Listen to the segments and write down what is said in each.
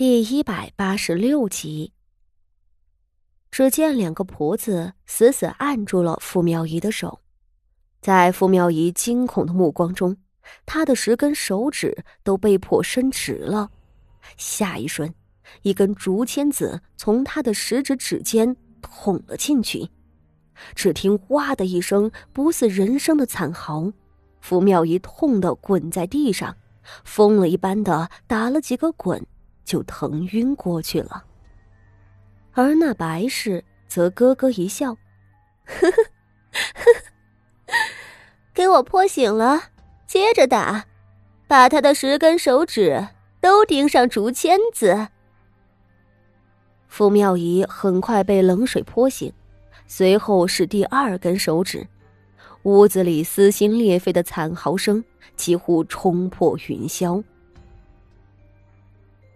第一百八十六集。只见两个婆子死死按住了傅妙仪的手，在傅妙仪惊恐的目光中，她的十根手指都被迫伸直了。下一瞬，一根竹签子从她的食指指尖捅了进去，只听“哇”的一声不似人声的惨嚎，傅妙仪痛得滚在地上，疯了一般的打了几个滚。就疼晕过去了，而那白氏则咯咯一笑，呵呵呵呵，给我泼醒了，接着打，把他的十根手指都钉上竹签子。傅妙仪很快被冷水泼醒，随后是第二根手指，屋子里撕心裂肺的惨嚎声几乎冲破云霄。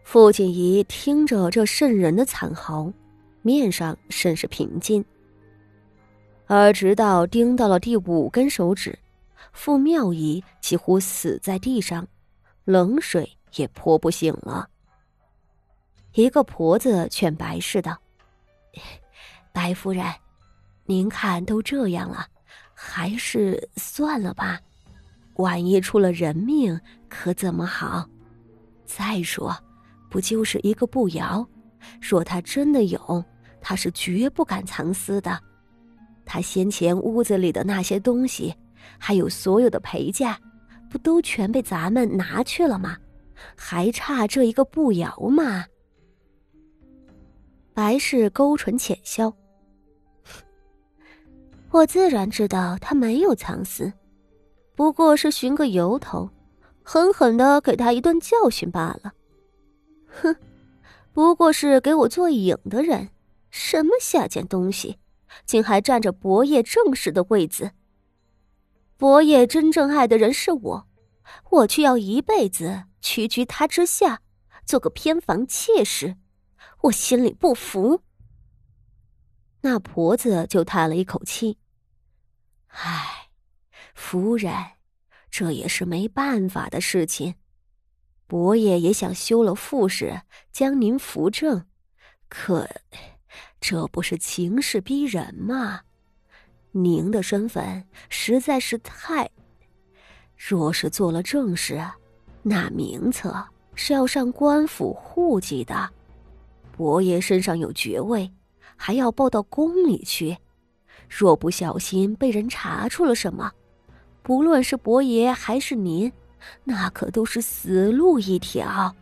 傅锦仪听着这瘆人的惨嚎，面上甚是平静。而直到钉到了第五根手指，傅妙仪几乎死在地上，冷水也泼不醒了。一个婆子劝白氏道：“ 白夫人，您看都这样了，还是算了吧，万一出了人命，可怎么好？再说……”不就是一个步摇？若他真的有，他是绝不敢藏私的。他先前屋子里的那些东西，还有所有的陪嫁，不都全被咱们拿去了吗？还差这一个步摇吗？白氏勾唇浅笑：“我自然知道他没有藏私，不过是寻个由头，狠狠的给他一顿教训罢了。”哼，不过是给我做影的人，什么下贱东西，竟还占着伯爷正室的位子。伯爷真正爱的人是我，我却要一辈子屈居他之下，做个偏房妾室，我心里不服。那婆子就叹了一口气：“唉，夫人，这也是没办法的事情。”伯爷也想休了傅氏，将您扶正，可这不是情势逼人吗？您的身份实在是太……若是做了正事，那名册是要上官府户籍的。伯爷身上有爵位，还要报到宫里去。若不小心被人查出了什么，不论是伯爷还是您。那可都是死路一条。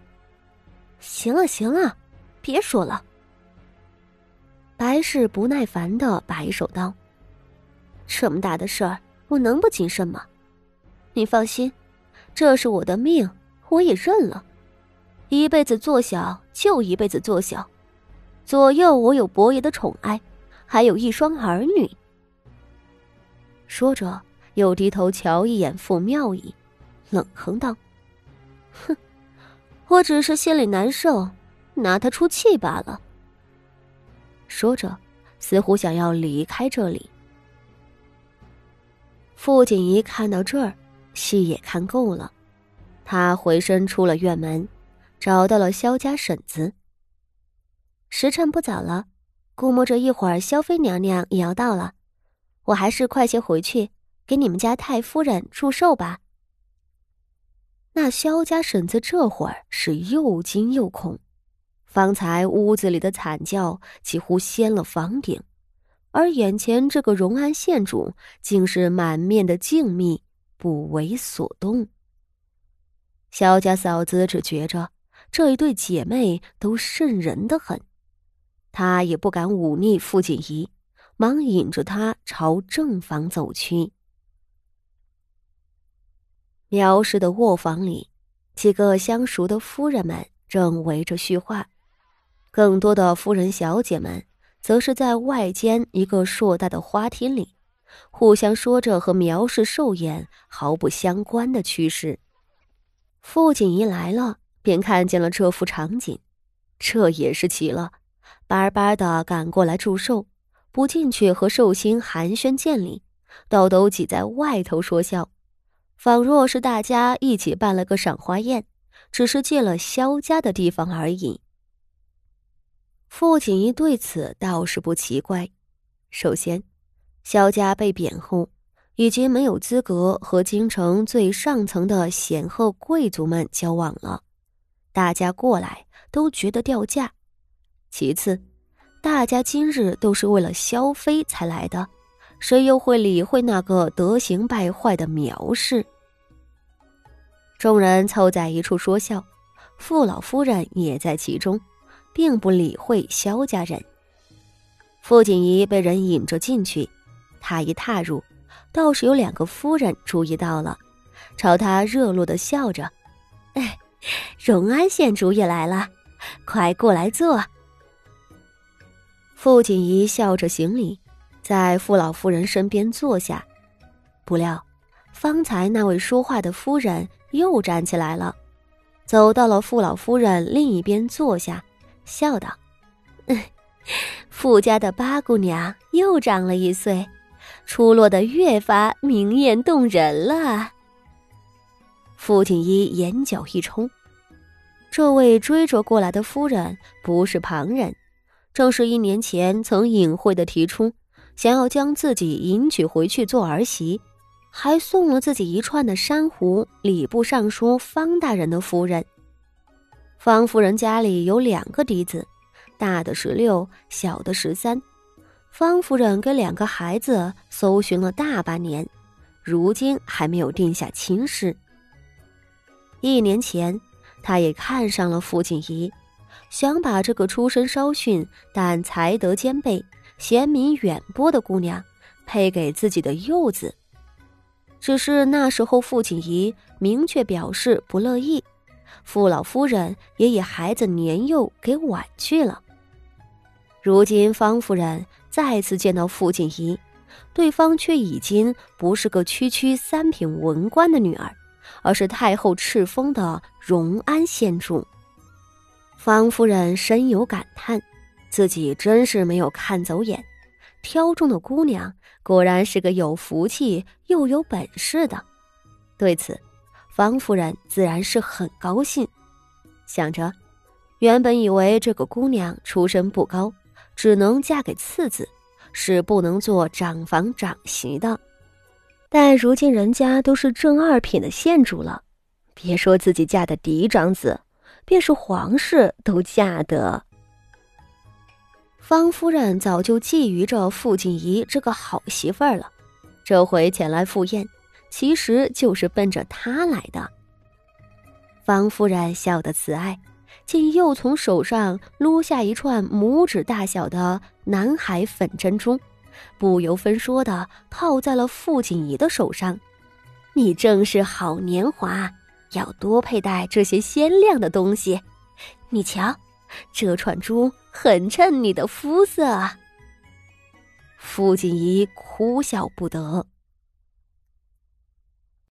行了行了，别说了。白氏不耐烦的摆手道：“这么大的事儿，我能不谨慎吗？你放心，这是我的命，我也认了。一辈子做小就一辈子做小，左右我有伯爷的宠爱，还有一双儿女。”说着，又低头瞧一眼傅妙仪。冷哼道：“哼，我只是心里难受，拿他出气罢了。”说着，似乎想要离开这里。傅锦仪看到这儿，戏也看够了，他回身出了院门，找到了萧家婶子。时辰不早了，估摸着一会儿萧妃娘娘也要到了，我还是快些回去给你们家太夫人祝寿吧。那萧家婶子这会儿是又惊又恐，方才屋子里的惨叫几乎掀了房顶，而眼前这个荣安县主竟是满面的静谧，不为所动。萧家嫂子只觉着这一对姐妹都瘆人的很，她也不敢忤逆傅锦仪，忙引着她朝正房走去。苗氏的卧房里，几个相熟的夫人们正围着叙话，更多的夫人小姐们则是在外间一个硕大的花厅里，互相说着和苗氏寿宴毫不相关的趣事。傅锦仪来了，便看见了这幅场景，这也是奇了，巴巴的赶过来祝寿，不进去和寿星寒暄见礼，倒都挤在外头说笑。仿若是大家一起办了个赏花宴，只是借了萧家的地方而已。傅锦仪对此倒是不奇怪。首先，萧家被贬后，已经没有资格和京城最上层的显赫贵族们交往了，大家过来都觉得掉价。其次，大家今日都是为了萧妃才来的，谁又会理会那个德行败坏的苗氏？众人凑在一处说笑，傅老夫人也在其中。并不理会萧家人。傅锦仪被人引着进去，他一踏入，倒是有两个夫人注意到了，朝他热络的笑着：“哎，荣安县主也来了，快过来坐。”傅锦仪笑着行礼，在傅老夫人身边坐下。不料，方才那位说话的夫人又站起来了，走到了傅老夫人另一边坐下。笑道：“ 傅家的八姑娘又长了一岁，出落的越发明艳动人了。”傅锦衣眼角一冲，这位追着过来的夫人不是旁人，正是一年前曾隐晦的提出想要将自己迎娶回去做儿媳，还送了自己一串的珊瑚礼部尚书方大人的夫人。方夫人家里有两个嫡子，大的十六，小的十三。方夫人给两个孩子搜寻了大半年，如今还没有定下亲事。一年前，她也看上了傅锦仪，想把这个出身稍逊但才德兼备、贤名远播的姑娘配给自己的幼子。只是那时候，傅锦仪明确表示不乐意。傅老夫人也以孩子年幼给婉拒了。如今方夫人再次见到傅锦仪，对方却已经不是个区区三品文官的女儿，而是太后敕封的荣安县主。方夫人深有感叹，自己真是没有看走眼，挑中的姑娘果然是个有福气又有本事的。对此。方夫人自然是很高兴，想着，原本以为这个姑娘出身不高，只能嫁给次子，是不能做长房长媳的。但如今人家都是正二品的县主了，别说自己嫁的嫡长子，便是皇室都嫁得。方夫人早就觊觎着傅锦仪这个好媳妇儿了，这回前来赴宴。其实就是奔着她来的。方夫人笑得慈爱，竟又从手上撸下一串拇指大小的南海粉珍珠，不由分说的套在了傅锦仪的手上。你正是好年华，要多佩戴这些鲜亮的东西。你瞧，这串珠很衬你的肤色。傅锦怡哭笑不得。